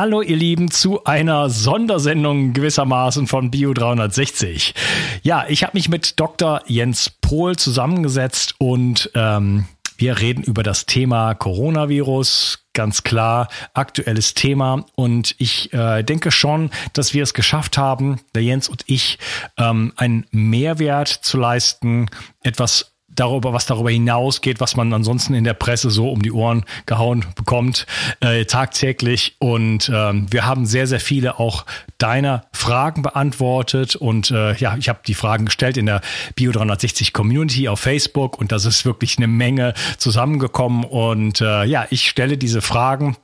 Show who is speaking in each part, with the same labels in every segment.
Speaker 1: Hallo ihr Lieben zu einer Sondersendung gewissermaßen von Bio 360. Ja, ich habe mich mit Dr. Jens Pohl zusammengesetzt und ähm, wir reden über das Thema Coronavirus, ganz klar aktuelles Thema. Und ich äh, denke schon, dass wir es geschafft haben, der Jens und ich, ähm, einen Mehrwert zu leisten, etwas darüber, was darüber hinausgeht, was man ansonsten in der Presse so um die Ohren gehauen bekommt, äh, tagtäglich. Und ähm, wir haben sehr, sehr viele auch deiner Fragen beantwortet. Und äh, ja, ich habe die Fragen gestellt in der Bio 360 Community auf Facebook und das ist wirklich eine Menge zusammengekommen. Und äh, ja, ich stelle diese Fragen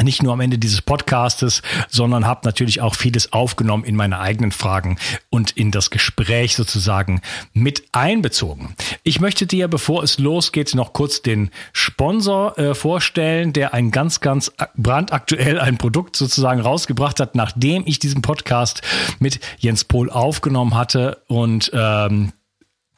Speaker 1: nicht nur am Ende dieses Podcastes, sondern habe natürlich auch vieles aufgenommen in meine eigenen Fragen und in das Gespräch sozusagen mit einbezogen. Ich möchte dir, bevor es losgeht, noch kurz den Sponsor äh, vorstellen, der ein ganz, ganz brandaktuell ein Produkt sozusagen rausgebracht hat, nachdem ich diesen Podcast mit Jens Pohl aufgenommen hatte und ähm,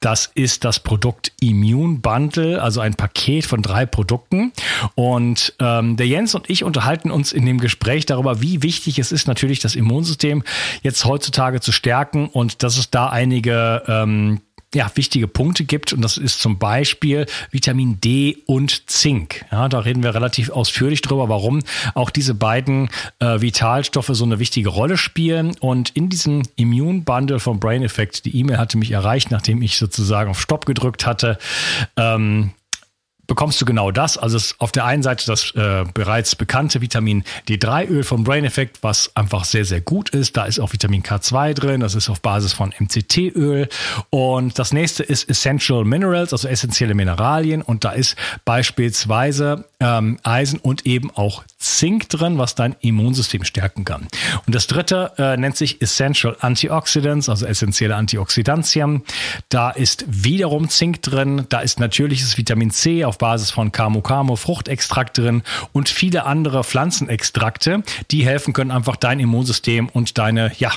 Speaker 1: das ist das Produkt Immune Bundle, also ein Paket von drei Produkten. Und ähm, der Jens und ich unterhalten uns in dem Gespräch darüber, wie wichtig es ist, natürlich das Immunsystem jetzt heutzutage zu stärken und dass es da einige ähm, ja, wichtige Punkte gibt. Und das ist zum Beispiel Vitamin D und Zink. Ja, da reden wir relativ ausführlich drüber, warum auch diese beiden äh, Vitalstoffe so eine wichtige Rolle spielen. Und in diesem Immune Bundle von Brain Effect, die E-Mail hatte mich erreicht, nachdem ich sozusagen auf Stopp gedrückt hatte. Ähm, bekommst du genau das. Also auf der einen Seite das äh, bereits bekannte Vitamin D3-Öl vom Brain Effect, was einfach sehr, sehr gut ist. Da ist auch Vitamin K2 drin. Das ist auf Basis von MCT-Öl. Und das nächste ist Essential Minerals, also essentielle Mineralien. Und da ist beispielsweise ähm, Eisen und eben auch Zink drin, was dein Immunsystem stärken kann. Und das dritte äh, nennt sich Essential Antioxidants, also essentielle Antioxidantien. Da ist wiederum Zink drin. Da ist natürliches Vitamin C auf Basis von Camo Camo Fruchtextrakt drin und viele andere Pflanzenextrakte, die helfen können, einfach dein Immunsystem und deine ja,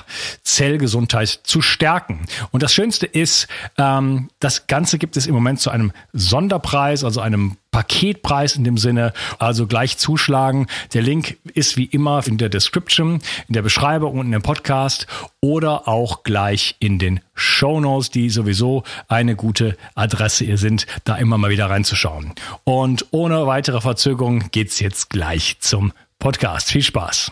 Speaker 1: Zellgesundheit zu stärken. Und das Schönste ist, ähm, das Ganze gibt es im Moment zu einem Sonderpreis, also einem Paketpreis in dem Sinne. Also gleich zuschlagen. Der Link ist wie immer in der Description, in der Beschreibung und in dem Podcast oder auch gleich in den Show Notes, die sowieso eine gute Adresse hier sind, da immer mal wieder reinzuschauen. Und ohne weitere Verzögerung geht's jetzt gleich zum Podcast. Viel Spaß.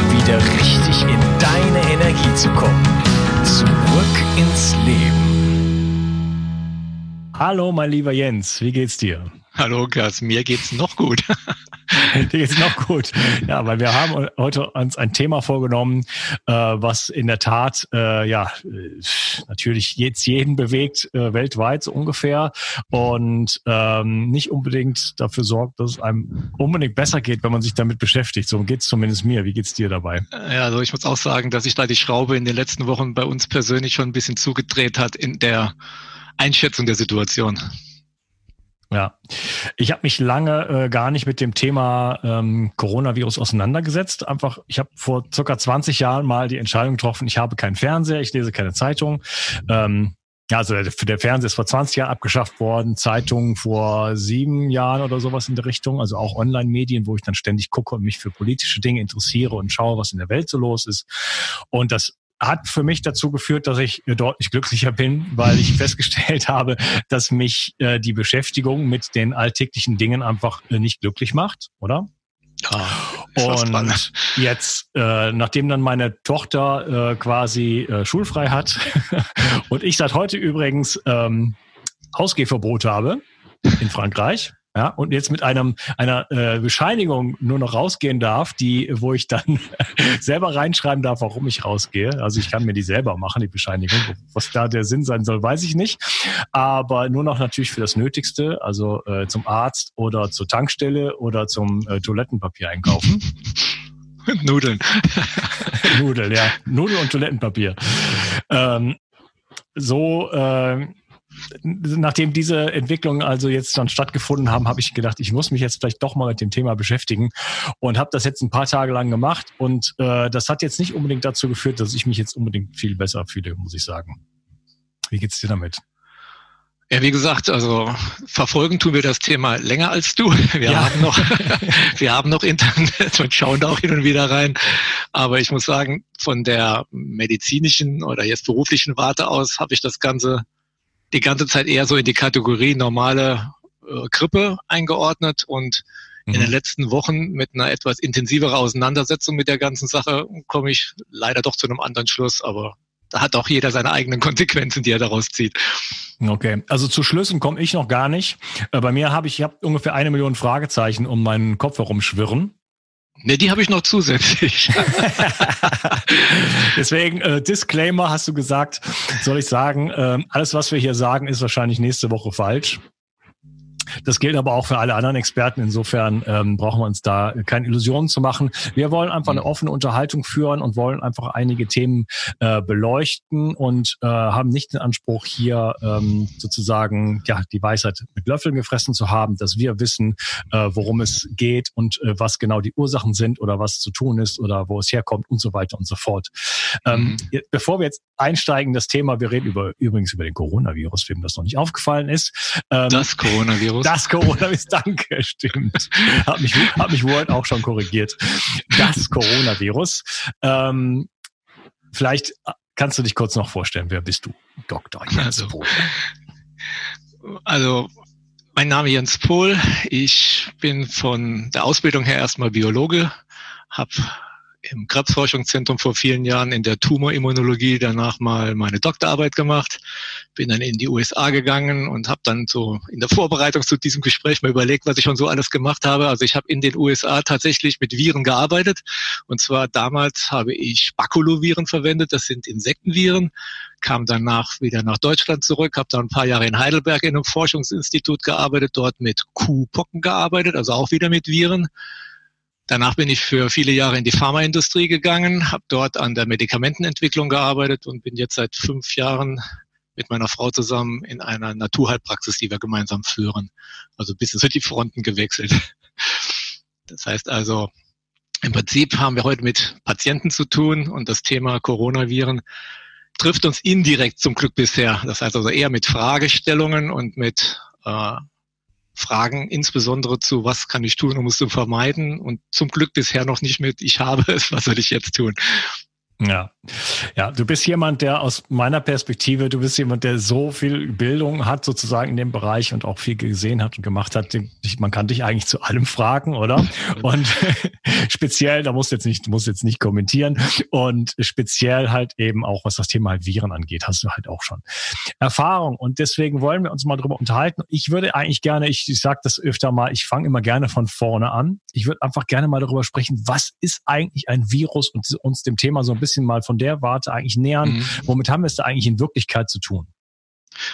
Speaker 2: wieder richtig in deine Energie zu kommen. Zurück ins Leben.
Speaker 1: Hallo, mein lieber Jens, wie geht's dir?
Speaker 3: Hallo, Gas, mir geht's noch gut.
Speaker 1: Dir geht's noch gut. Ja, weil wir haben heute uns ein Thema vorgenommen, äh, was in der Tat äh, ja natürlich jetzt jeden bewegt, äh, weltweit so ungefähr und ähm, nicht unbedingt dafür sorgt, dass es einem unbedingt besser geht, wenn man sich damit beschäftigt. So geht's zumindest mir. Wie geht's dir dabei?
Speaker 3: Ja, also ich muss auch sagen, dass sich da die Schraube in den letzten Wochen bei uns persönlich schon ein bisschen zugedreht hat in der Einschätzung der Situation.
Speaker 1: Ja, ich habe mich lange äh, gar nicht mit dem Thema ähm, Coronavirus auseinandergesetzt. Einfach, ich habe vor circa 20 Jahren mal die Entscheidung getroffen, ich habe keinen Fernseher, ich lese keine Zeitung. Ähm, also der, der Fernseher ist vor 20 Jahren abgeschafft worden, Zeitungen vor sieben Jahren oder sowas in der Richtung, also auch Online-Medien, wo ich dann ständig gucke und mich für politische Dinge interessiere und schaue, was in der Welt so los ist. Und das hat für mich dazu geführt, dass ich deutlich glücklicher bin, weil ich festgestellt habe, dass mich äh, die Beschäftigung mit den alltäglichen Dingen einfach äh, nicht glücklich macht, oder? Ja, und jetzt, äh, nachdem dann meine Tochter äh, quasi äh, schulfrei hat und ich seit heute übrigens ähm, Ausgehverbot habe in Frankreich, ja, und jetzt mit einem einer äh, Bescheinigung nur noch rausgehen darf, die, wo ich dann selber reinschreiben darf, warum ich rausgehe. Also ich kann mir die selber machen, die Bescheinigung. Was da der Sinn sein soll, weiß ich nicht. Aber nur noch natürlich für das Nötigste, also äh, zum Arzt oder zur Tankstelle oder zum äh, Toilettenpapier einkaufen.
Speaker 3: Nudeln.
Speaker 1: Nudeln, ja. Nudeln und Toilettenpapier. Ähm, so, äh, nachdem diese Entwicklungen also jetzt schon stattgefunden haben, habe ich gedacht, ich muss mich jetzt vielleicht doch mal mit dem Thema beschäftigen und habe das jetzt ein paar Tage lang gemacht und äh, das hat jetzt nicht unbedingt dazu geführt, dass ich mich jetzt unbedingt viel besser fühle, muss ich sagen. Wie geht's dir damit?
Speaker 3: Ja, wie gesagt, also verfolgen tun wir das Thema länger als du. Wir ja. haben noch, wir haben noch Internet und schauen da auch hin und wieder rein. Aber ich muss sagen, von der medizinischen oder jetzt beruflichen Warte aus habe ich das Ganze die ganze Zeit eher so in die Kategorie normale äh, Grippe eingeordnet und mhm. in den letzten Wochen mit einer etwas intensiveren Auseinandersetzung mit der ganzen Sache komme ich leider doch zu einem anderen Schluss, aber da hat auch jeder seine eigenen Konsequenzen, die er daraus zieht.
Speaker 1: Okay, also zu Schlüssen komme ich noch gar nicht. Äh, bei mir habe ich, ich hab ungefähr eine Million Fragezeichen um meinen Kopf herum schwirren.
Speaker 3: Ne, die habe ich noch zusätzlich.
Speaker 1: Deswegen, äh, Disclaimer hast du gesagt, soll ich sagen, äh, alles, was wir hier sagen, ist wahrscheinlich nächste Woche falsch. Das gilt aber auch für alle anderen Experten. Insofern ähm, brauchen wir uns da keine Illusionen zu machen. Wir wollen einfach eine mhm. offene Unterhaltung führen und wollen einfach einige Themen äh, beleuchten und äh, haben nicht den Anspruch, hier ähm, sozusagen ja die Weisheit mit Löffeln gefressen zu haben, dass wir wissen, äh, worum es geht und äh, was genau die Ursachen sind oder was zu tun ist oder wo es herkommt und so weiter und so fort. Ähm, mhm. Bevor wir jetzt einsteigen, das Thema, wir reden über übrigens über den Coronavirus, wem das noch nicht aufgefallen ist.
Speaker 3: Ähm, das Coronavirus.
Speaker 1: Coronavirus. Das Coronavirus, danke, stimmt. Hat mich, hat mich Word auch schon korrigiert. Das Coronavirus. Ähm, vielleicht kannst du dich kurz noch vorstellen, wer bist du, Dr. Jens
Speaker 3: also, Pohl? Also, mein Name ist Jens Pohl. Ich bin von der Ausbildung her erstmal Biologe, habe im Krebsforschungszentrum vor vielen Jahren in der Tumorimmunologie danach mal meine Doktorarbeit gemacht, bin dann in die USA gegangen und habe dann so in der Vorbereitung zu diesem Gespräch mal überlegt, was ich schon so alles gemacht habe. Also ich habe in den USA tatsächlich mit Viren gearbeitet. Und zwar damals habe ich Baculoviren verwendet, das sind Insektenviren, kam danach wieder nach Deutschland zurück, habe dann ein paar Jahre in Heidelberg in einem Forschungsinstitut gearbeitet, dort mit Kuhpocken gearbeitet, also auch wieder mit Viren. Danach bin ich für viele Jahre in die Pharmaindustrie gegangen, habe dort an der Medikamentenentwicklung gearbeitet und bin jetzt seit fünf Jahren mit meiner Frau zusammen in einer Naturheilpraxis, die wir gemeinsam führen. Also bisschen so die Fronten gewechselt. Das heißt also, im Prinzip haben wir heute mit Patienten zu tun und das Thema Coronaviren trifft uns indirekt zum Glück bisher. Das heißt also eher mit Fragestellungen und mit äh, Fragen, insbesondere zu, was kann ich tun, um es zu vermeiden? Und zum Glück bisher noch nicht mit, ich habe es, was soll ich jetzt tun?
Speaker 1: Ja. Ja, du bist jemand, der aus meiner Perspektive, du bist jemand, der so viel Bildung hat sozusagen in dem Bereich und auch viel gesehen hat und gemacht hat. Man kann dich eigentlich zu allem fragen, oder? Und speziell, da musst du jetzt nicht, musst jetzt nicht kommentieren. Und speziell halt eben auch, was das Thema halt Viren angeht, hast du halt auch schon Erfahrung. Und deswegen wollen wir uns mal drüber unterhalten. Ich würde eigentlich gerne, ich, ich sage das öfter mal, ich fange immer gerne von vorne an. Ich würde einfach gerne mal darüber sprechen, was ist eigentlich ein Virus und uns dem Thema so ein bisschen bisschen mal von der Warte eigentlich nähern. Mhm. Womit haben wir es da eigentlich in Wirklichkeit zu tun?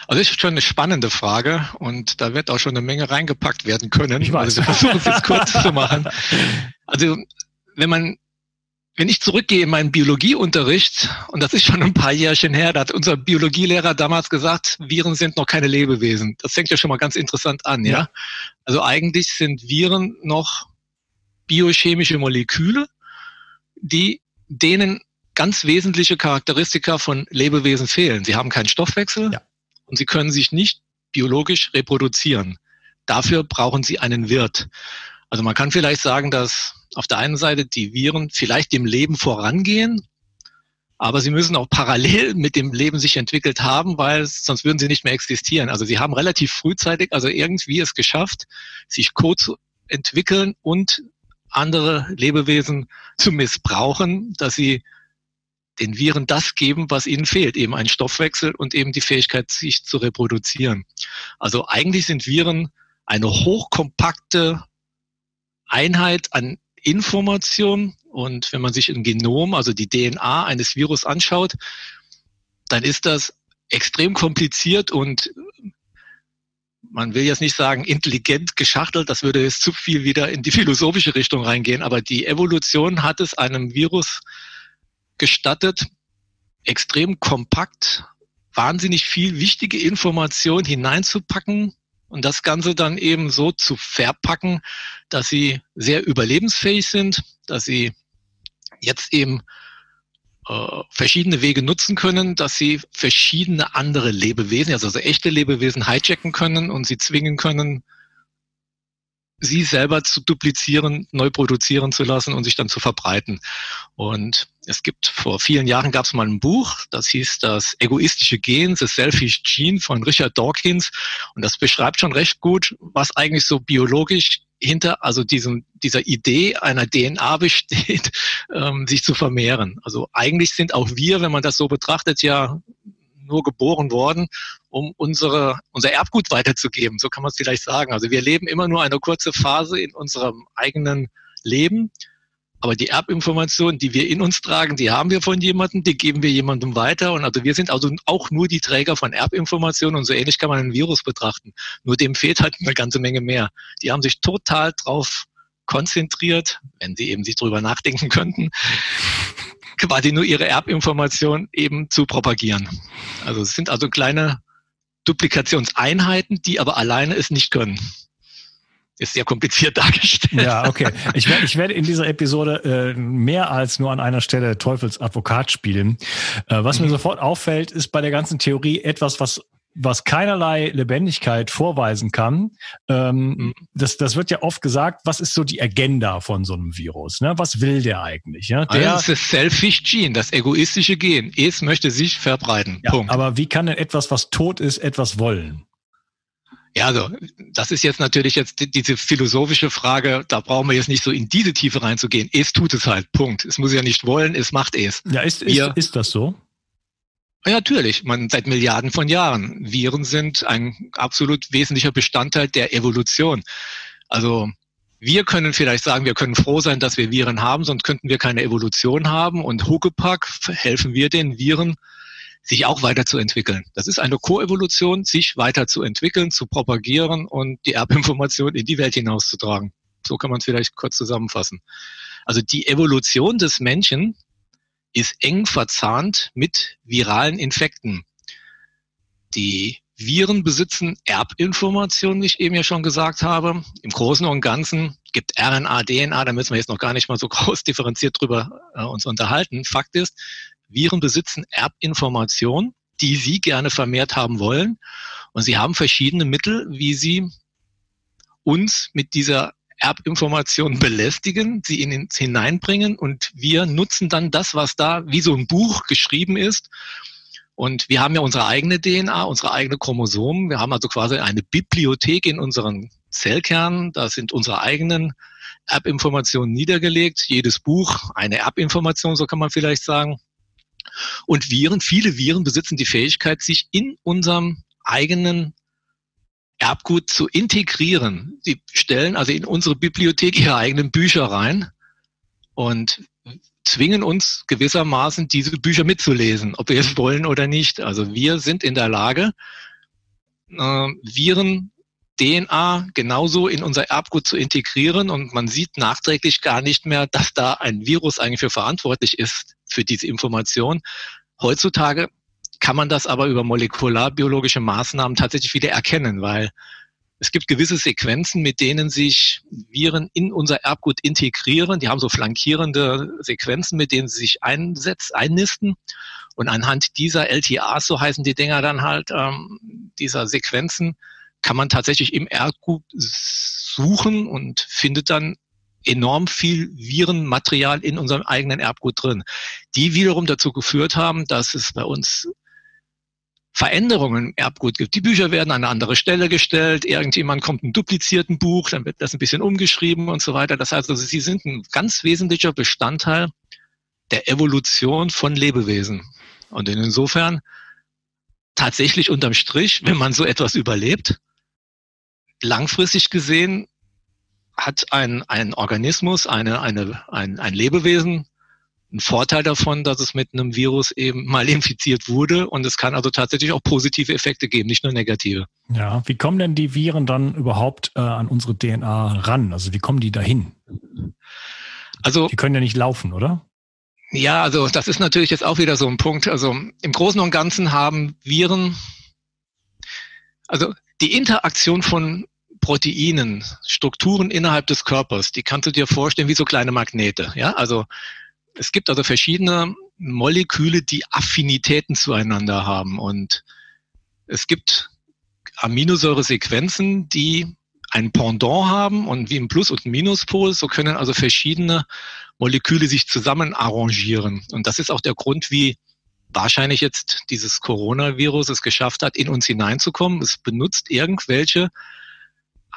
Speaker 3: Also ist schon eine spannende Frage und da wird auch schon eine Menge reingepackt werden können. Ich weiß. Also wir versuchen es jetzt kurz zu machen. Also wenn man wenn ich zurückgehe in meinen Biologieunterricht, und das ist schon ein paar Jährchen her, da hat unser Biologielehrer damals gesagt, Viren sind noch keine Lebewesen. Das fängt ja schon mal ganz interessant an, ja. ja? Also eigentlich sind Viren noch biochemische Moleküle, die denen ganz wesentliche Charakteristika von Lebewesen fehlen. Sie haben keinen Stoffwechsel ja. Und sie können sich nicht biologisch reproduzieren. Dafür brauchen sie einen Wirt. Also man kann vielleicht sagen, dass auf der einen Seite die Viren vielleicht dem Leben vorangehen, aber sie müssen auch parallel mit dem Leben sich entwickelt haben, weil sonst würden sie nicht mehr existieren. Also sie haben relativ frühzeitig, also irgendwie es geschafft, sich Code zu entwickeln und andere Lebewesen zu missbrauchen, dass sie den Viren das geben, was ihnen fehlt, eben ein Stoffwechsel und eben die Fähigkeit, sich zu reproduzieren. Also eigentlich sind Viren eine hochkompakte Einheit an Information und wenn man sich ein Genom, also die DNA eines Virus anschaut, dann ist das extrem kompliziert und man will jetzt nicht sagen intelligent geschachtelt, das würde jetzt zu viel wieder in die philosophische Richtung reingehen, aber die Evolution hat es einem Virus gestattet, extrem kompakt, wahnsinnig viel wichtige Information hineinzupacken und das Ganze dann eben so zu verpacken, dass sie sehr überlebensfähig sind, dass sie jetzt eben äh, verschiedene Wege nutzen können, dass sie verschiedene andere Lebewesen, also, also echte Lebewesen hijacken können und sie zwingen können, sie selber zu duplizieren, neu produzieren zu lassen und sich dann zu verbreiten. Und es gibt vor vielen Jahren gab es mal ein Buch, das hieß das egoistische Gen, The Selfish Gene von Richard Dawkins. Und das beschreibt schon recht gut, was eigentlich so biologisch hinter also diesem, dieser Idee einer DNA besteht, ähm, sich zu vermehren. Also eigentlich sind auch wir, wenn man das so betrachtet, ja nur geboren worden, um unsere, unser Erbgut weiterzugeben. So kann man es vielleicht sagen. Also wir leben immer nur eine kurze Phase in unserem eigenen Leben. Aber die Erbinformationen, die wir in uns tragen, die haben wir von jemandem, die geben wir jemandem weiter. Und also wir sind also auch nur die Träger von Erbinformationen und so ähnlich kann man ein Virus betrachten. Nur dem fehlt halt eine ganze Menge mehr. Die haben sich total drauf konzentriert, wenn sie eben sich drüber nachdenken könnten, quasi nur ihre Erbinformation eben zu propagieren. Also es sind also kleine Duplikationseinheiten, die aber alleine es nicht können. Ist sehr kompliziert dargestellt.
Speaker 1: Ja, okay. Ich werde, ich werde in dieser Episode äh, mehr als nur an einer Stelle Teufels Advokat spielen. Äh, was mhm. mir sofort auffällt, ist bei der ganzen Theorie etwas, was was keinerlei Lebendigkeit vorweisen kann. Ähm, mhm. das, das wird ja oft gesagt, was ist so die Agenda von so einem Virus? Ne? Was will der eigentlich? Ja?
Speaker 3: Der, also das ist das Selfish Gene, das egoistische Gen. Es möchte sich verbreiten.
Speaker 1: Ja, Punkt. Aber wie kann denn etwas, was tot ist, etwas wollen?
Speaker 3: Ja, also das ist jetzt natürlich jetzt diese philosophische Frage, da brauchen wir jetzt nicht so in diese Tiefe reinzugehen. Es tut es halt, Punkt. Es muss ja nicht wollen, es macht es.
Speaker 1: Ja, ist, ist, ist das so?
Speaker 3: Ja, natürlich. Man seit Milliarden von Jahren. Viren sind ein absolut wesentlicher Bestandteil der Evolution. Also wir können vielleicht sagen, wir können froh sein, dass wir Viren haben, sonst könnten wir keine Evolution haben. Und Huckepack helfen wir den Viren, sich auch weiterzuentwickeln. Das ist eine Koevolution, sich weiterzuentwickeln, zu propagieren und die Erbinformation in die Welt hinauszutragen. So kann man es vielleicht kurz zusammenfassen. Also die Evolution des Menschen ist eng verzahnt mit viralen Infekten. Die Viren besitzen Erbinformationen, wie ich eben ja schon gesagt habe. Im Großen und Ganzen gibt RNA, DNA, da müssen wir jetzt noch gar nicht mal so groß differenziert drüber äh, uns unterhalten. Fakt ist, Viren besitzen Erbinformationen, die sie gerne vermehrt haben wollen. Und sie haben verschiedene Mittel, wie sie uns mit dieser Erbinformationen belästigen, sie in uns hineinbringen und wir nutzen dann das, was da wie so ein Buch geschrieben ist. Und wir haben ja unsere eigene DNA, unsere eigene Chromosomen. Wir haben also quasi eine Bibliothek in unseren Zellkernen. Da sind unsere eigenen Erbinformationen niedergelegt. Jedes Buch eine Erbinformation, so kann man vielleicht sagen. Und Viren, viele Viren besitzen die Fähigkeit, sich in unserem eigenen Erbgut zu integrieren. Sie stellen also in unsere Bibliothek ihre eigenen Bücher rein und zwingen uns gewissermaßen diese Bücher mitzulesen, ob wir es wollen oder nicht. Also wir sind in der Lage, äh, Viren DNA genauso in unser Erbgut zu integrieren und man sieht nachträglich gar nicht mehr, dass da ein Virus eigentlich für verantwortlich ist für diese Information. Heutzutage kann man das aber über molekularbiologische Maßnahmen tatsächlich wieder erkennen, weil es gibt gewisse Sequenzen, mit denen sich Viren in unser Erbgut integrieren. Die haben so flankierende Sequenzen, mit denen sie sich einsetzt, einnisten. Und anhand dieser LTAs, so heißen die Dinger dann halt, ähm, dieser Sequenzen, kann man tatsächlich im Erbgut suchen und findet dann enorm viel Virenmaterial in unserem eigenen Erbgut drin, die wiederum dazu geführt haben, dass es bei uns Veränderungen im Erbgut gibt. Die Bücher werden an eine andere Stelle gestellt, irgendjemand kommt ein duplizierten Buch, dann wird das ein bisschen umgeschrieben und so weiter. Das heißt also, sie sind ein ganz wesentlicher Bestandteil der Evolution von Lebewesen. Und insofern tatsächlich unterm Strich, wenn man so etwas überlebt, langfristig gesehen hat ein, ein Organismus, eine, eine, ein, ein Lebewesen ein Vorteil davon, dass es mit einem Virus eben mal infiziert wurde und es kann also tatsächlich auch positive Effekte geben, nicht nur negative.
Speaker 1: Ja, wie kommen denn die Viren dann überhaupt äh, an unsere DNA ran? Also wie kommen die dahin? Also die können ja nicht laufen, oder?
Speaker 3: Ja, also das ist natürlich jetzt auch wieder so ein Punkt. Also im Großen und Ganzen haben Viren, also die Interaktion von Proteinen, Strukturen innerhalb des Körpers, die kannst du dir vorstellen wie so kleine Magnete. Ja, also es gibt also verschiedene Moleküle, die Affinitäten zueinander haben und es gibt Aminosäuresequenzen, die ein Pendant haben und wie im Plus- und Minuspol, so können also verschiedene Moleküle sich zusammen arrangieren. Und das ist auch der Grund, wie wahrscheinlich jetzt dieses Coronavirus es geschafft hat, in uns hineinzukommen. Es benutzt irgendwelche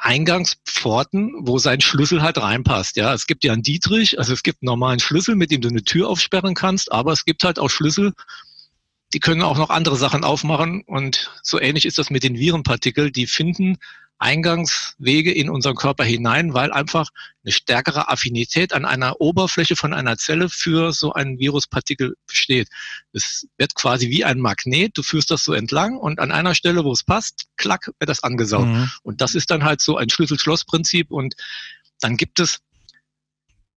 Speaker 3: Eingangspforten, wo sein Schlüssel halt reinpasst. Ja, es gibt ja einen Dietrich, also es gibt einen normalen Schlüssel, mit dem du eine Tür aufsperren kannst, aber es gibt halt auch Schlüssel, die können auch noch andere Sachen aufmachen und so ähnlich ist das mit den Virenpartikeln. Die finden Eingangswege in unseren Körper hinein, weil einfach eine stärkere Affinität an einer Oberfläche von einer Zelle für so einen Viruspartikel besteht. Es wird quasi wie ein Magnet, du führst das so entlang und an einer Stelle, wo es passt, klack, wird das angesaugt. Mhm. Und das ist dann halt so ein Schlüssel-Schloss-Prinzip und dann gibt es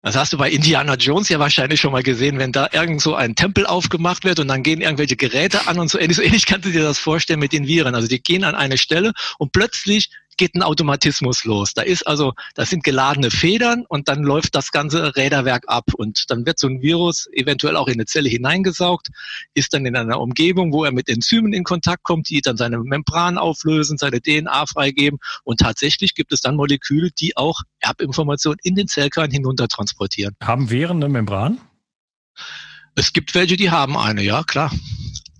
Speaker 3: das hast du bei Indiana Jones ja wahrscheinlich schon mal gesehen, wenn da irgend so ein Tempel aufgemacht wird und dann gehen irgendwelche Geräte an und so ähnlich. So ähnlich kannst du dir das vorstellen mit den Viren. Also die gehen an eine Stelle und plötzlich geht ein Automatismus los. Da ist also, das sind geladene Federn und dann läuft das ganze Räderwerk ab und dann wird so ein Virus eventuell auch in eine Zelle hineingesaugt, ist dann in einer Umgebung, wo er mit Enzymen in Kontakt kommt, die dann seine Membran auflösen, seine DNA freigeben und tatsächlich gibt es dann Moleküle, die auch Erbinformationen in den Zellkern hinunter transportieren.
Speaker 1: Haben Viren eine Membran?
Speaker 3: Es gibt welche, die haben eine, ja, klar.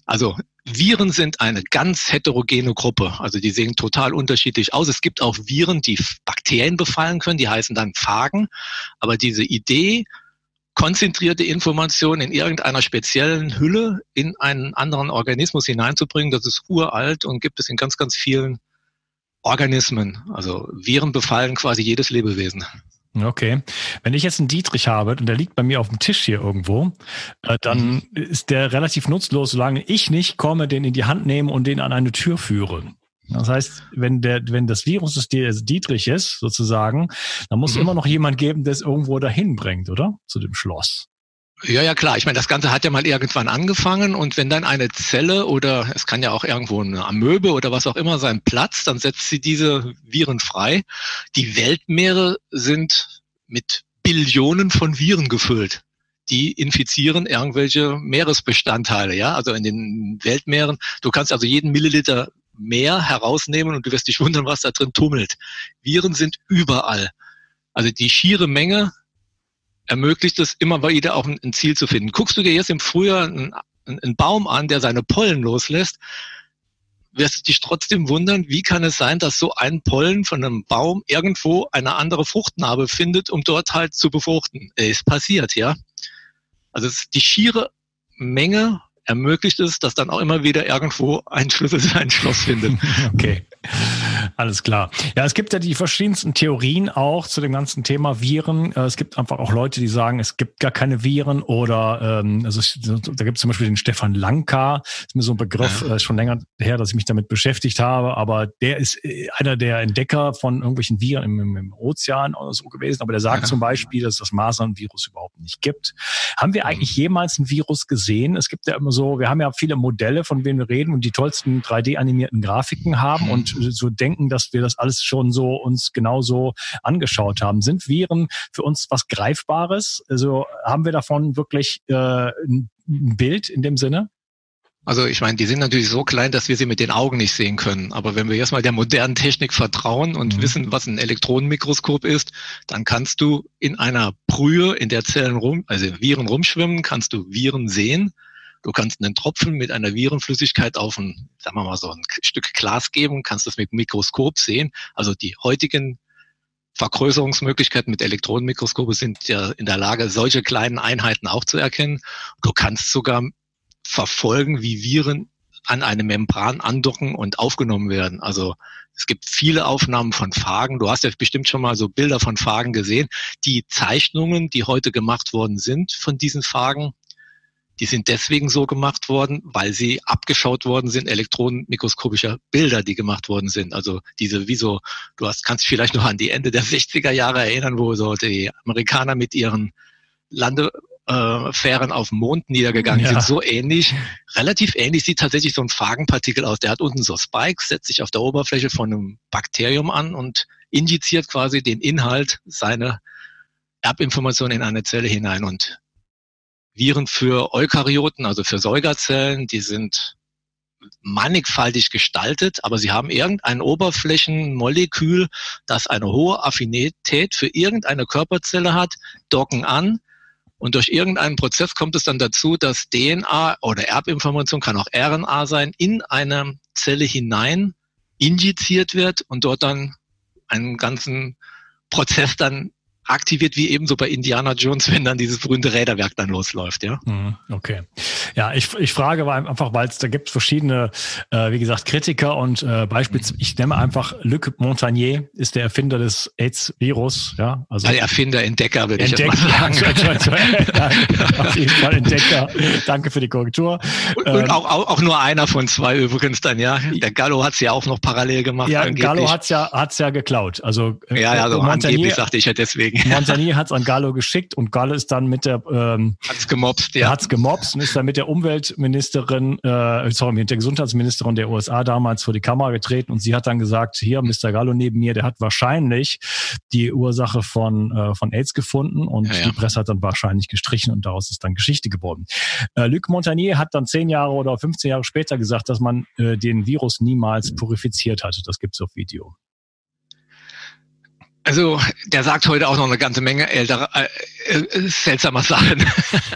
Speaker 3: Also Viren sind eine ganz heterogene Gruppe. Also die sehen total unterschiedlich aus. Es gibt auch Viren, die Bakterien befallen können, die heißen dann Phagen. Aber diese Idee, konzentrierte Informationen in irgendeiner speziellen Hülle in einen anderen Organismus hineinzubringen, das ist uralt und gibt es in ganz, ganz vielen Organismen. Also Viren befallen quasi jedes Lebewesen.
Speaker 1: Okay. Wenn ich jetzt einen Dietrich habe und der liegt bei mir auf dem Tisch hier irgendwo, äh, dann mhm. ist der relativ nutzlos, solange ich nicht komme, den in die Hand nehme und den an eine Tür führe. Das heißt, wenn der, wenn das Virus des Dietrich ist, sozusagen, dann muss mhm. immer noch jemand geben, der es irgendwo dahin bringt, oder? Zu dem Schloss.
Speaker 3: Ja, ja, klar. Ich meine, das Ganze hat ja mal irgendwann angefangen und wenn dann eine Zelle oder es kann ja auch irgendwo eine Amöbe oder was auch immer sein Platz, dann setzt sie diese Viren frei. Die Weltmeere sind mit Billionen von Viren gefüllt. Die infizieren irgendwelche Meeresbestandteile, ja. Also in den Weltmeeren, du kannst also jeden Milliliter Meer herausnehmen und du wirst dich wundern, was da drin tummelt. Viren sind überall. Also die schiere Menge ermöglicht es immer wieder auch ein, Ziel zu finden. Guckst du dir jetzt im Frühjahr einen, einen Baum an, der seine Pollen loslässt, wirst du dich trotzdem wundern, wie kann es sein, dass so ein Pollen von einem Baum irgendwo eine andere Fruchtnarbe findet, um dort halt zu befruchten. Es passiert, ja. Also die schiere Menge ermöglicht es, dass dann auch immer wieder irgendwo ein Schlüssel sein Schloss findet.
Speaker 1: Okay. Alles klar. Ja, es gibt ja die verschiedensten Theorien auch zu dem ganzen Thema Viren. Äh, es gibt einfach auch Leute, die sagen, es gibt gar keine Viren oder ähm, also da gibt es zum Beispiel den Stefan Lanka, ist mir so ein Begriff äh, schon länger her, dass ich mich damit beschäftigt habe, aber der ist äh, einer der Entdecker von irgendwelchen Viren im, im, im Ozean oder so gewesen. Aber der sagt zum Beispiel, dass es das Masern-Virus überhaupt nicht gibt. Haben wir eigentlich mhm. jemals ein Virus gesehen? Es gibt ja immer so, wir haben ja viele Modelle, von denen wir reden und die tollsten 3D-animierten Grafiken haben und so denken, dass wir das alles schon so uns genauso angeschaut haben. Sind Viren für uns was Greifbares? Also haben wir davon wirklich äh, ein Bild in dem Sinne?
Speaker 3: Also ich meine, die sind natürlich so klein, dass wir sie mit den Augen nicht sehen können. Aber wenn wir erstmal der modernen Technik vertrauen und mhm. wissen, was ein Elektronenmikroskop ist, dann kannst du in einer Brühe, in der Zellen rum, also Viren rumschwimmen, kannst du Viren sehen. Du kannst einen Tropfen mit einer Virenflüssigkeit auf ein, sagen wir mal so ein Stück Glas geben, kannst das mit Mikroskop sehen. Also die heutigen Vergrößerungsmöglichkeiten mit Elektronenmikroskope sind ja in der Lage, solche kleinen Einheiten auch zu erkennen. Du kannst sogar verfolgen, wie Viren an eine Membran andocken und aufgenommen werden. Also Es gibt viele Aufnahmen von Phagen. Du hast ja bestimmt schon mal so Bilder von Phagen gesehen. Die Zeichnungen, die heute gemacht worden sind von diesen Phagen, die sind deswegen so gemacht worden, weil sie abgeschaut worden sind, elektronenmikroskopischer Bilder, die gemacht worden sind. Also diese, wie so, du hast, kannst vielleicht noch an die Ende der 60er Jahre erinnern, wo so die Amerikaner mit ihren Landefähren auf dem Mond niedergegangen ja. sind. So ähnlich, relativ ähnlich sieht tatsächlich so ein Phagenpartikel aus. Der hat unten so Spikes, setzt sich auf der Oberfläche von einem Bakterium an und injiziert quasi den Inhalt seiner Erbinformation in eine Zelle hinein. Und Viren für Eukaryoten, also für Säugerzellen, die sind mannigfaltig gestaltet, aber sie haben irgendein Oberflächenmolekül, das eine hohe Affinität für irgendeine Körperzelle hat, docken an und durch irgendeinen Prozess kommt es dann dazu, dass DNA oder Erbinformation, kann auch RNA sein, in eine Zelle hinein injiziert wird und dort dann einen ganzen Prozess dann aktiviert wie ebenso bei Indiana Jones, wenn dann dieses berühmte Räderwerk dann losläuft, ja.
Speaker 1: Mhm, okay. Ja, ich, ich frage einfach, weil es da gibt verschiedene, äh, wie gesagt, Kritiker und äh, beispielsweise, ich nenne einfach Luc Montagnier ist der Erfinder des AIDS-Virus, ja.
Speaker 3: Also der Erfinder, Entdecker, würde Entdecker, ich mal
Speaker 1: sagen. auf jeden Fall Entdecker. Danke für die Korrektur.
Speaker 3: Und, ähm, und auch, auch, auch nur einer von zwei übrigens dann, ja. Der Gallo hat es ja auch noch parallel gemacht.
Speaker 1: Ja, angeblich. Gallo hat's ja, hat's ja geklaut. Also,
Speaker 3: ja, ja, also Montagnier, angeblich sagte ich ja deswegen
Speaker 1: deswegen. Montagnier hat es an Gallo geschickt und Gallo ist dann mit der ähm,
Speaker 3: hat's gemobst, ja.
Speaker 1: Hat's gemobst und ist dann mit der Umweltministerin, äh, sorry, mit der Gesundheitsministerin der USA damals vor die Kamera getreten und sie hat dann gesagt, hier, Mr. Gallo neben mir, der hat wahrscheinlich die Ursache von, äh, von AIDS gefunden und ja, ja. die Presse hat dann wahrscheinlich gestrichen und daraus ist dann Geschichte geworden. Äh, Luc Montagnier hat dann zehn Jahre oder 15 Jahre später gesagt, dass man äh, den Virus niemals purifiziert hatte. Das gibt's auf Video.
Speaker 3: Also der sagt heute auch noch eine ganze Menge ältere, äh, äh, seltsamer Sachen.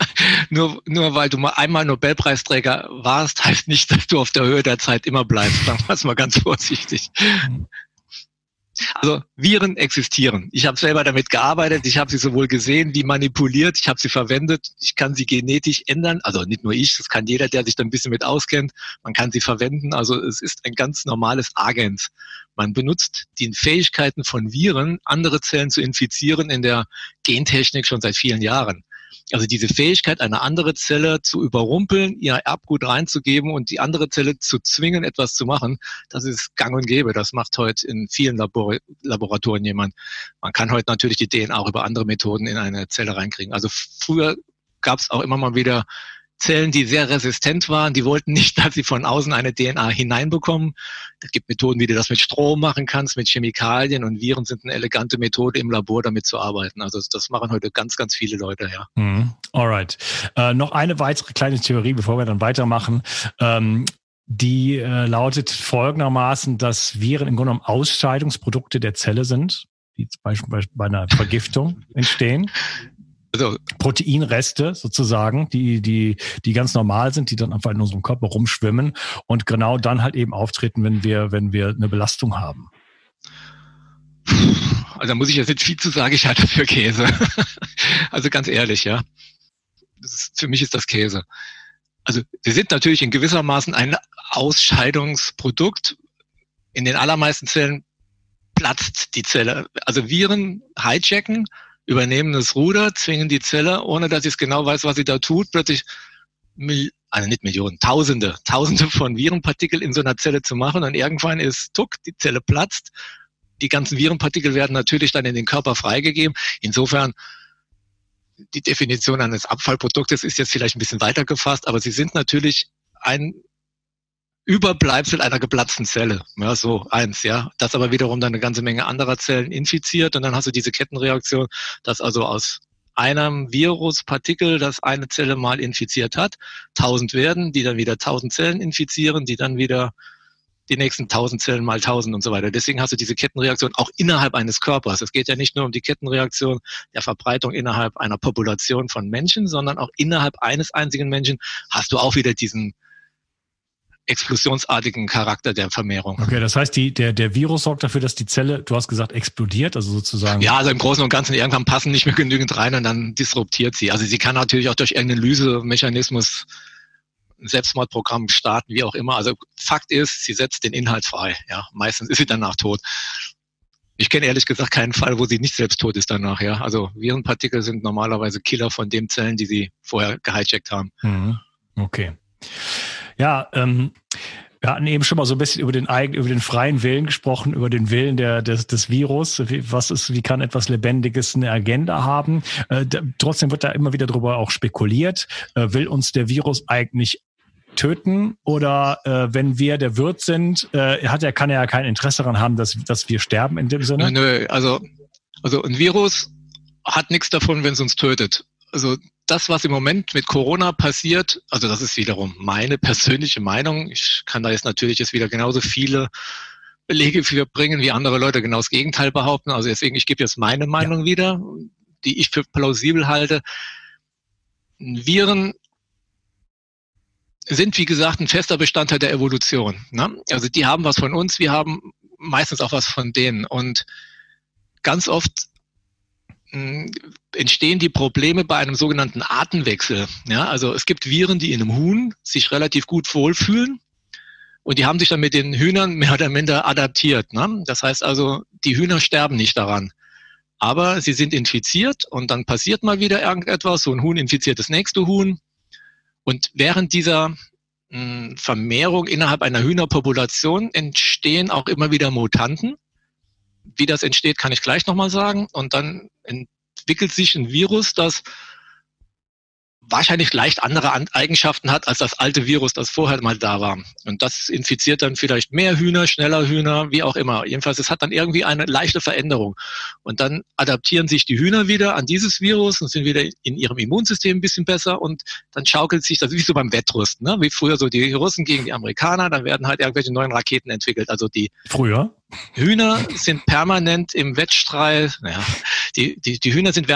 Speaker 3: nur, nur weil du mal einmal Nobelpreisträger warst, heißt nicht, dass du auf der Höhe der Zeit immer bleibst. Sagen wir es mal ganz vorsichtig. Also Viren existieren. Ich habe selber damit gearbeitet. Ich habe sie sowohl gesehen wie manipuliert. Ich habe sie verwendet. Ich kann sie genetisch ändern. Also nicht nur ich, das kann jeder, der sich da ein bisschen mit auskennt. Man kann sie verwenden. Also es ist ein ganz normales Agens. Man benutzt die Fähigkeiten von Viren, andere Zellen zu infizieren in der Gentechnik schon seit vielen Jahren. Also diese Fähigkeit, eine andere Zelle zu überrumpeln, ihr Erbgut reinzugeben und die andere Zelle zu zwingen, etwas zu machen, das ist gang und gäbe. Das macht heute in vielen Labor Laboratorien jemand. Man kann heute natürlich die DNA auch über andere Methoden in eine Zelle reinkriegen. Also früher gab es auch immer mal wieder Zellen, die sehr resistent waren, die wollten nicht, dass sie von außen eine DNA hineinbekommen. Es gibt Methoden, wie du das mit Strom machen kannst, mit Chemikalien und Viren sind eine elegante Methode im Labor damit zu arbeiten. Also das machen heute ganz, ganz viele Leute, ja.
Speaker 1: Mhm. Alright. Äh, noch eine weitere kleine Theorie, bevor wir dann weitermachen. Ähm, die äh, lautet folgendermaßen, dass Viren im Grunde genommen Ausscheidungsprodukte der Zelle sind, die zum Beispiel bei einer Vergiftung entstehen. Also, Proteinreste sozusagen, die, die, die ganz normal sind, die dann einfach in unserem Körper rumschwimmen und genau dann halt eben auftreten, wenn wir, wenn wir eine Belastung haben.
Speaker 3: Also da muss ich jetzt nicht viel zu sagen, ich halte für Käse. also ganz ehrlich, ja. Ist, für mich ist das Käse. Also sie sind natürlich in gewissermaßen ein Ausscheidungsprodukt. In den allermeisten Zellen platzt die Zelle. Also Viren hijacken übernehmen das Ruder, zwingen die Zelle, ohne dass ich genau weiß, was sie da tut, plötzlich Mil also nicht Millionen, Tausende, Tausende von Virenpartikeln in so einer Zelle zu machen und irgendwann ist tuck, die Zelle platzt. Die ganzen Virenpartikel werden natürlich dann in den Körper freigegeben. Insofern die Definition eines Abfallproduktes ist jetzt vielleicht ein bisschen weiter gefasst, aber sie sind natürlich ein Überbleibsel einer geplatzten Zelle. Ja, so eins, ja. Das aber wiederum dann eine ganze Menge anderer Zellen infiziert und dann hast du diese Kettenreaktion, dass also aus einem Viruspartikel, das eine Zelle mal infiziert hat, tausend werden, die dann wieder tausend Zellen infizieren, die dann wieder die nächsten tausend Zellen mal tausend und so weiter. Deswegen hast du diese Kettenreaktion auch innerhalb eines Körpers. Es geht ja nicht nur um die Kettenreaktion der Verbreitung innerhalb einer Population von Menschen, sondern auch innerhalb eines einzigen Menschen hast du auch wieder diesen explosionsartigen Charakter der Vermehrung.
Speaker 1: Okay, das heißt, die, der, der Virus sorgt dafür, dass die Zelle, du hast gesagt, explodiert, also sozusagen.
Speaker 3: Ja, also im Großen und Ganzen irgendwann passen nicht mehr genügend rein und dann disruptiert sie. Also sie kann natürlich auch durch irgendeinen Lysemechanismus ein Selbstmordprogramm starten, wie auch immer. Also Fakt ist, sie setzt den Inhalt frei. Ja, meistens ist sie danach tot. Ich kenne ehrlich gesagt keinen Fall, wo sie nicht selbst tot ist danach. Ja, also Virenpartikel sind normalerweise Killer von den Zellen, die sie vorher gehijackt haben.
Speaker 1: Mhm. Okay. Ja, ähm, wir hatten eben schon mal so ein bisschen über den eigenen, über den freien Willen gesprochen, über den Willen der, des, des Virus. Wie, was ist, wie kann etwas Lebendiges eine Agenda haben? Äh, da, trotzdem wird da immer wieder drüber auch spekuliert. Äh, will uns der Virus eigentlich töten oder äh, wenn wir der Wirt sind, äh, hat er kann er ja kein Interesse daran haben, dass dass wir sterben in dem Sinne.
Speaker 3: Nö, nö also also ein Virus hat nichts davon, wenn es uns tötet. Also das, was im Moment mit Corona passiert, also das ist wiederum meine persönliche Meinung. Ich kann da jetzt natürlich jetzt wieder genauso viele Belege für bringen, wie andere Leute genau das Gegenteil behaupten. Also deswegen, ich gebe jetzt meine Meinung ja. wieder, die ich für plausibel halte. Viren sind, wie gesagt, ein fester Bestandteil der Evolution. Ne? Also die haben was von uns, wir haben meistens auch was von denen. Und ganz oft entstehen die Probleme bei einem sogenannten Artenwechsel. Ja, also es gibt Viren, die in einem Huhn sich relativ gut wohlfühlen und die haben sich dann mit den Hühnern mehr oder minder adaptiert. Ne? Das heißt also, die Hühner sterben nicht daran. Aber sie sind infiziert und dann passiert mal wieder irgendetwas. So ein Huhn infiziert das nächste Huhn. Und während dieser mh, Vermehrung innerhalb einer Hühnerpopulation entstehen auch immer wieder Mutanten. Wie das entsteht, kann ich gleich nochmal sagen. Und dann entwickelt sich ein Virus, das wahrscheinlich leicht andere Eigenschaften hat als das alte Virus, das vorher mal da war. Und das infiziert dann vielleicht mehr Hühner, schneller Hühner, wie auch immer. Jedenfalls, es hat dann irgendwie eine leichte Veränderung. Und dann adaptieren sich die Hühner wieder an dieses Virus und sind wieder in ihrem Immunsystem ein bisschen besser und dann schaukelt sich das wie so beim Wettrüsten, ne? wie früher so die Russen gegen die Amerikaner, dann werden halt irgendwelche neuen Raketen entwickelt. Also die
Speaker 1: früher
Speaker 3: Hühner sind permanent im Wettstreit, naja, die, die, die Hühner sind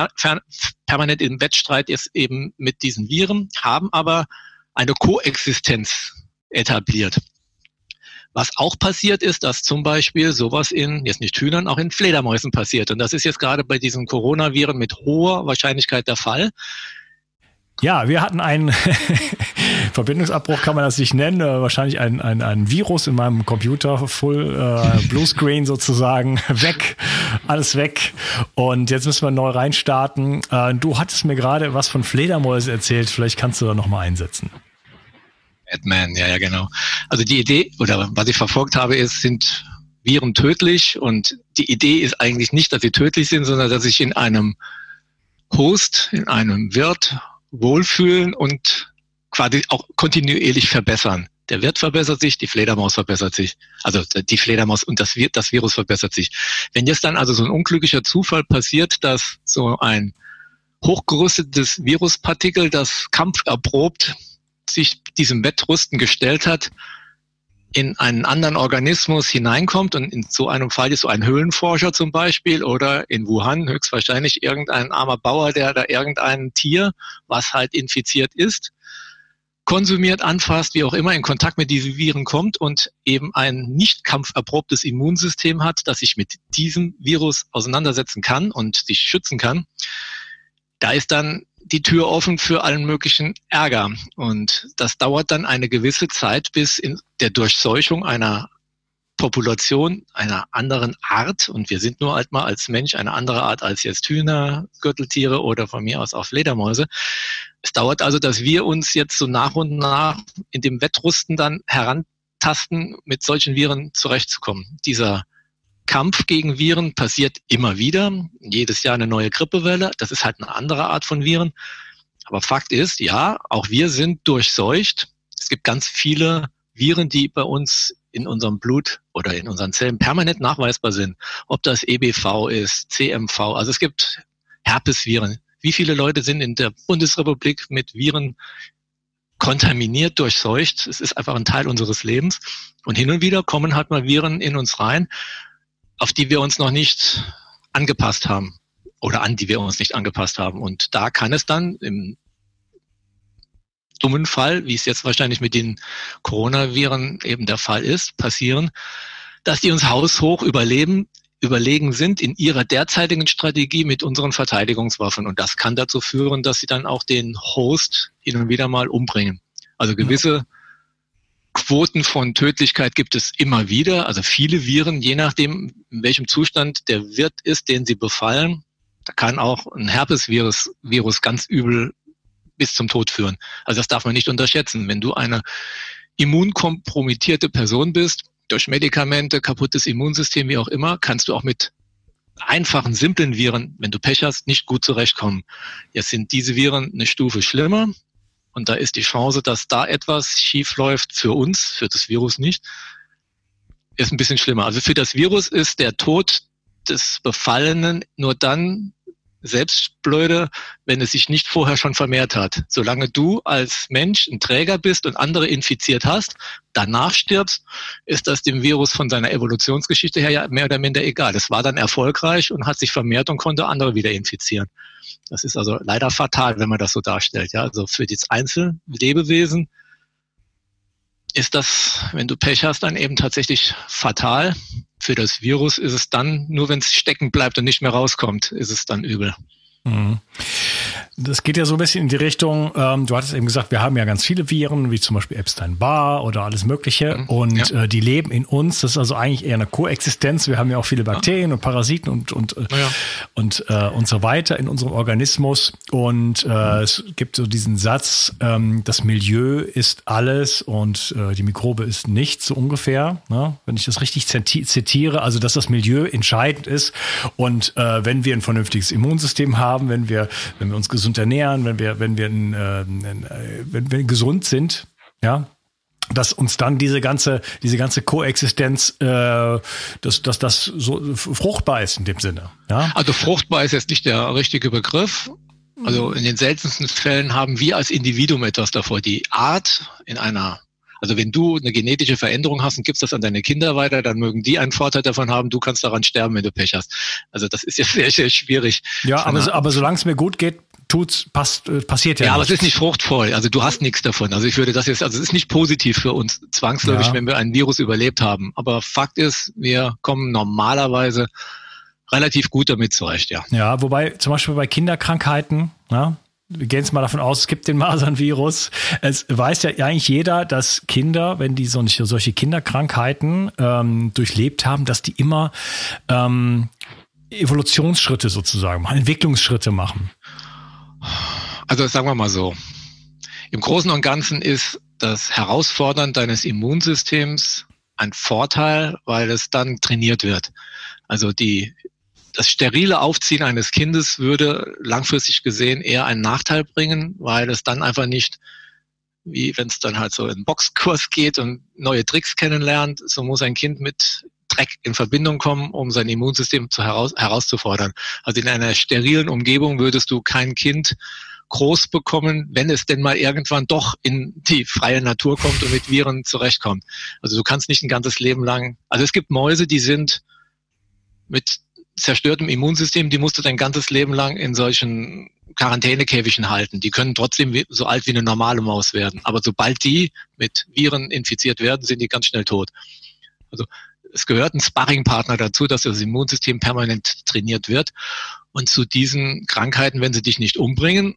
Speaker 3: permanent im Wettstreit jetzt eben mit diesen Viren, haben aber eine Koexistenz etabliert. Was auch passiert ist, dass zum Beispiel sowas in, jetzt nicht Hühnern, auch in Fledermäusen passiert. Und das ist jetzt gerade bei diesen Coronaviren mit hoher Wahrscheinlichkeit der Fall.
Speaker 1: Ja, wir hatten einen Verbindungsabbruch, kann man das nicht nennen. Äh, wahrscheinlich ein, ein, ein Virus in meinem Computer, Full äh, Bluescreen sozusagen, weg, alles weg. Und jetzt müssen wir neu reinstarten. Äh, du hattest mir gerade was von Fledermäuse erzählt. Vielleicht kannst du da nochmal einsetzen.
Speaker 3: Batman, ja, ja, genau. Also die Idee, oder was ich verfolgt habe, ist, sind Viren tödlich und die Idee ist eigentlich nicht, dass sie tödlich sind, sondern dass ich in einem Host, in einem Wirt wohlfühlen und quasi auch kontinuierlich verbessern. Der Wirt verbessert sich, die Fledermaus verbessert sich. Also die Fledermaus und das, das Virus verbessert sich. Wenn jetzt dann also so ein unglücklicher Zufall passiert, dass so ein hochgerüstetes Viruspartikel, das kampferprobt sich diesem Wettrüsten gestellt hat, in einen anderen Organismus hineinkommt und in so einem Fall ist so ein Höhlenforscher zum Beispiel oder in Wuhan höchstwahrscheinlich irgendein armer Bauer, der da irgendein Tier, was halt infiziert ist, konsumiert, anfasst, wie auch immer, in Kontakt mit diesen Viren kommt und eben ein nicht kampferprobtes Immunsystem hat, das sich mit diesem Virus auseinandersetzen kann und sich schützen kann, da ist dann die Tür offen für allen möglichen Ärger. Und das dauert dann eine gewisse Zeit, bis in der Durchseuchung einer Population einer anderen Art, und wir sind nur halt mal als Mensch eine andere Art als jetzt Hühner, Gürteltiere oder von mir aus auch Fledermäuse. Es dauert also, dass wir uns jetzt so nach und nach in dem Wettrüsten dann herantasten, mit solchen Viren zurechtzukommen. Dieser Kampf gegen Viren passiert immer wieder. Jedes Jahr eine neue Grippewelle. Das ist halt eine andere Art von Viren. Aber Fakt ist, ja, auch wir sind durchseucht. Es gibt ganz viele Viren, die bei uns in unserem Blut oder in unseren Zellen permanent nachweisbar sind. Ob das EBV ist, CMV, also es gibt Herpesviren. Wie viele Leute sind in der Bundesrepublik mit Viren kontaminiert, durchseucht? Es ist einfach ein Teil unseres Lebens. Und hin und wieder kommen halt mal Viren in uns rein auf die wir uns noch nicht angepasst haben oder an die wir uns nicht angepasst haben. Und da kann es dann im dummen Fall, wie es jetzt wahrscheinlich mit den Coronaviren eben der Fall ist, passieren, dass die uns haushoch überleben, überlegen sind in ihrer derzeitigen Strategie mit unseren Verteidigungswaffen. Und das kann dazu führen, dass sie dann auch den Host hin und wieder mal umbringen. Also gewisse Quoten von Tödlichkeit gibt es immer wieder. Also viele Viren, je nachdem, in welchem Zustand der Wirt ist, den sie befallen, da kann auch ein Herpesvirus Virus ganz übel bis zum Tod führen. Also das darf man nicht unterschätzen. Wenn du eine immunkompromittierte Person bist, durch Medikamente, kaputtes Immunsystem, wie auch immer, kannst du auch mit einfachen, simplen Viren, wenn du Pech hast, nicht gut zurechtkommen. Jetzt sind diese Viren eine Stufe schlimmer und da ist die Chance, dass da etwas schief läuft für uns, für das Virus nicht, ist ein bisschen schlimmer. Also für das Virus ist der Tod des Befallenen nur dann selbst blöde, wenn es sich nicht vorher schon vermehrt hat. Solange du als Mensch ein Träger bist und andere infiziert hast, danach stirbst, ist das dem Virus von seiner Evolutionsgeschichte her ja mehr oder minder egal. Es war dann erfolgreich und hat sich vermehrt und konnte andere wieder infizieren. Das ist also leider fatal, wenn man das so darstellt. Ja, also für das Einzellebewesen ist das, wenn du Pech hast, dann eben tatsächlich fatal. Für das Virus ist es dann, nur wenn es stecken bleibt und nicht mehr rauskommt, ist es dann übel. Mhm.
Speaker 1: Das geht ja so ein bisschen in die Richtung, ähm, du hattest eben gesagt, wir haben ja ganz viele Viren, wie zum Beispiel Epstein-Barr oder alles Mögliche. Mhm. Und ja. äh, die leben in uns. Das ist also eigentlich eher eine Koexistenz. Wir haben ja auch viele Bakterien ja. und Parasiten und, und, äh, ja. und, äh, und so weiter in unserem Organismus. Und äh, mhm. es gibt so diesen Satz, ähm, das Milieu ist alles und äh, die Mikrobe ist nichts, so ungefähr. Ne? Wenn ich das richtig zitiere, also dass das Milieu entscheidend ist. Und äh, wenn wir ein vernünftiges Immunsystem haben, wenn wir, wenn wir uns gesund gesund ernähren, wenn wir, wenn wir, äh, wenn wir gesund sind, ja, dass uns dann diese ganze, diese ganze Koexistenz, äh, dass, dass das so fruchtbar ist in dem Sinne. Ja?
Speaker 3: Also fruchtbar ist jetzt nicht der richtige Begriff. Also in den seltensten Fällen haben wir als Individuum etwas davor. Die Art in einer also wenn du eine genetische Veränderung hast und gibst das an deine Kinder weiter, dann mögen die einen Vorteil davon haben, du kannst daran sterben, wenn du Pech hast. Also das ist ja sehr, sehr schwierig.
Speaker 1: Ja, aber, aber solange es mir gut geht, tut's, passt, äh, passiert ja.
Speaker 3: Ja, aber es ist nicht fruchtvoll. Also du hast nichts davon. Also ich würde das jetzt, also es ist nicht positiv für uns zwangsläufig, ja. wenn wir ein Virus überlebt haben. Aber Fakt ist, wir kommen normalerweise relativ gut damit zurecht, ja.
Speaker 1: Ja, wobei zum Beispiel bei Kinderkrankheiten, ja, wir gehen jetzt mal davon aus, es gibt den Masernvirus. Es weiß ja eigentlich jeder, dass Kinder, wenn die so, solche Kinderkrankheiten ähm, durchlebt haben, dass die immer ähm, Evolutionsschritte sozusagen machen, Entwicklungsschritte machen.
Speaker 3: Also sagen wir mal so. Im Großen und Ganzen ist das Herausfordern deines Immunsystems ein Vorteil, weil es dann trainiert wird. Also die, das sterile Aufziehen eines Kindes würde langfristig gesehen eher einen Nachteil bringen, weil es dann einfach nicht, wie wenn es dann halt so in Boxkurs geht und neue Tricks kennenlernt, so muss ein Kind mit Dreck in Verbindung kommen, um sein Immunsystem zu heraus, herauszufordern. Also in einer sterilen Umgebung würdest du kein Kind groß bekommen, wenn es denn mal irgendwann doch in die freie Natur kommt und mit Viren zurechtkommt. Also du kannst nicht ein ganzes Leben lang, also es gibt Mäuse, die sind mit zerstörtem Immunsystem, die musst du dein ganzes Leben lang in solchen Quarantänekäfigen halten. Die können trotzdem so alt wie eine normale Maus werden. Aber sobald die mit Viren infiziert werden, sind die ganz schnell tot. Also es gehört ein Sparringpartner dazu, dass das Immunsystem permanent trainiert wird. Und zu diesen Krankheiten, wenn sie dich nicht umbringen,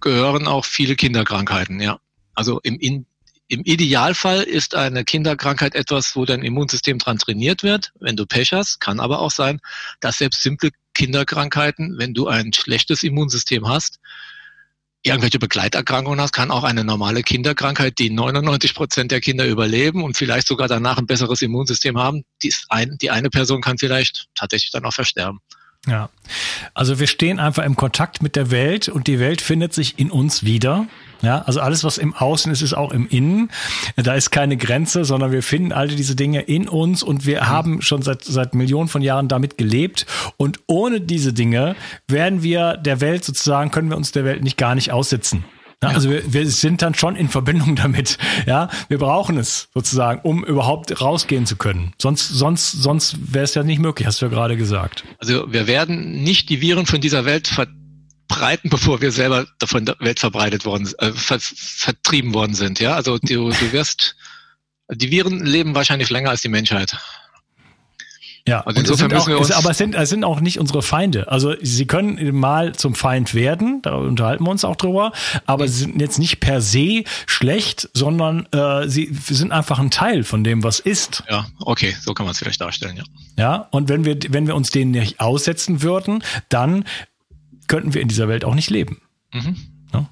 Speaker 3: gehören auch viele Kinderkrankheiten, ja. Also im, in, im Idealfall ist eine Kinderkrankheit etwas, wo dein Immunsystem dran trainiert wird. Wenn du Pech hast, kann aber auch sein, dass selbst simple Kinderkrankheiten, wenn du ein schlechtes Immunsystem hast, irgendwelche Begleiterkrankungen hast, kann auch eine normale Kinderkrankheit, die 99 Prozent der Kinder überleben und vielleicht sogar danach ein besseres Immunsystem haben, die, ein, die eine Person kann vielleicht tatsächlich dann auch versterben.
Speaker 1: Ja, also wir stehen einfach im Kontakt mit der Welt und die Welt findet sich in uns wieder. Ja, also alles, was im Außen ist, ist auch im Innen. Da ist keine Grenze, sondern wir finden all diese Dinge in uns und wir mhm. haben schon seit, seit Millionen von Jahren damit gelebt. Und ohne diese Dinge werden wir der Welt sozusagen, können wir uns der Welt nicht gar nicht aussitzen. Ja, also wir, wir sind dann schon in Verbindung damit. Ja, wir brauchen es sozusagen, um überhaupt rausgehen zu können. Sonst, sonst, sonst wäre es ja nicht möglich, hast du ja gerade gesagt.
Speaker 3: Also wir werden nicht die Viren von dieser Welt verbreiten, bevor wir selber davon der Welt verbreitet worden, äh, ver vertrieben worden sind. Ja, also du, du wirst, die Viren leben wahrscheinlich länger als die Menschheit.
Speaker 4: Ja, also insofern müssen wir uns aber es sind, es sind auch nicht unsere Feinde. Also sie können mal zum Feind werden, da unterhalten wir uns auch drüber, aber sie sind jetzt nicht per se schlecht, sondern äh, sie sind einfach ein Teil von dem, was ist.
Speaker 3: Ja, okay, so kann man es vielleicht darstellen, ja.
Speaker 4: Ja, und wenn wir, wenn wir uns denen nicht aussetzen würden, dann könnten wir in dieser Welt auch nicht leben. Mhm. Ja?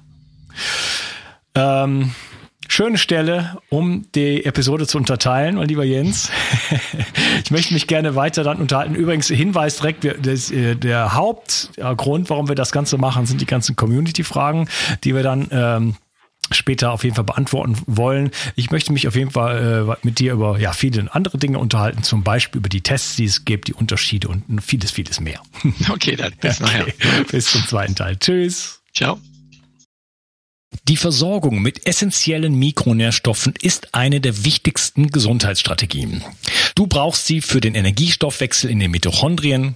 Speaker 4: Ähm, schöne Stelle, um die Episode zu unterteilen, mein lieber Jens. ich möchte mich gerne weiter dann unterhalten. Übrigens, Hinweis direkt, das, äh, der Hauptgrund, warum wir das Ganze machen, sind die ganzen Community-Fragen, die wir dann ähm, später auf jeden Fall beantworten wollen. Ich möchte mich auf jeden Fall äh, mit dir über ja, viele andere Dinge unterhalten, zum Beispiel über die Tests, die es gibt, die Unterschiede und vieles, vieles mehr.
Speaker 3: Okay, dann bis okay. nachher.
Speaker 4: Bis zum zweiten Teil. Tschüss.
Speaker 3: Ciao.
Speaker 1: Die Versorgung mit essentiellen Mikronährstoffen ist eine der wichtigsten Gesundheitsstrategien. Du brauchst sie für den Energiestoffwechsel in den Mitochondrien,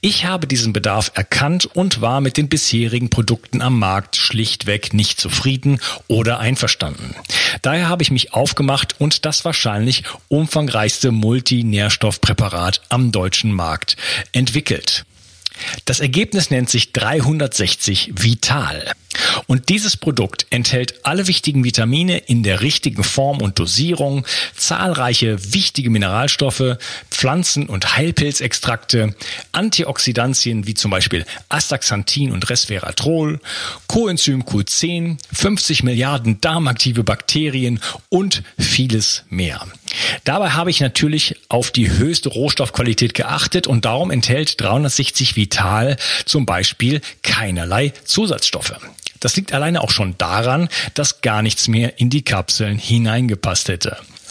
Speaker 1: Ich habe diesen Bedarf erkannt und war mit den bisherigen Produkten am Markt schlichtweg nicht zufrieden oder einverstanden. Daher habe ich mich aufgemacht und das wahrscheinlich umfangreichste Multinährstoffpräparat am deutschen Markt entwickelt. Das Ergebnis nennt sich 360 Vital. Und dieses Produkt enthält alle wichtigen Vitamine in der richtigen Form und Dosierung, zahlreiche wichtige Mineralstoffe, Pflanzen- und Heilpilzextrakte, Antioxidantien wie zum Beispiel Astaxanthin und Resveratrol, Coenzym Q10, 50 Milliarden darmaktive Bakterien und vieles mehr. Dabei habe ich natürlich auf die höchste Rohstoffqualität geachtet und darum enthält 360 Vital zum Beispiel keinerlei Zusatzstoffe. Das liegt alleine auch schon daran, dass gar nichts mehr in die Kapseln hineingepasst hätte.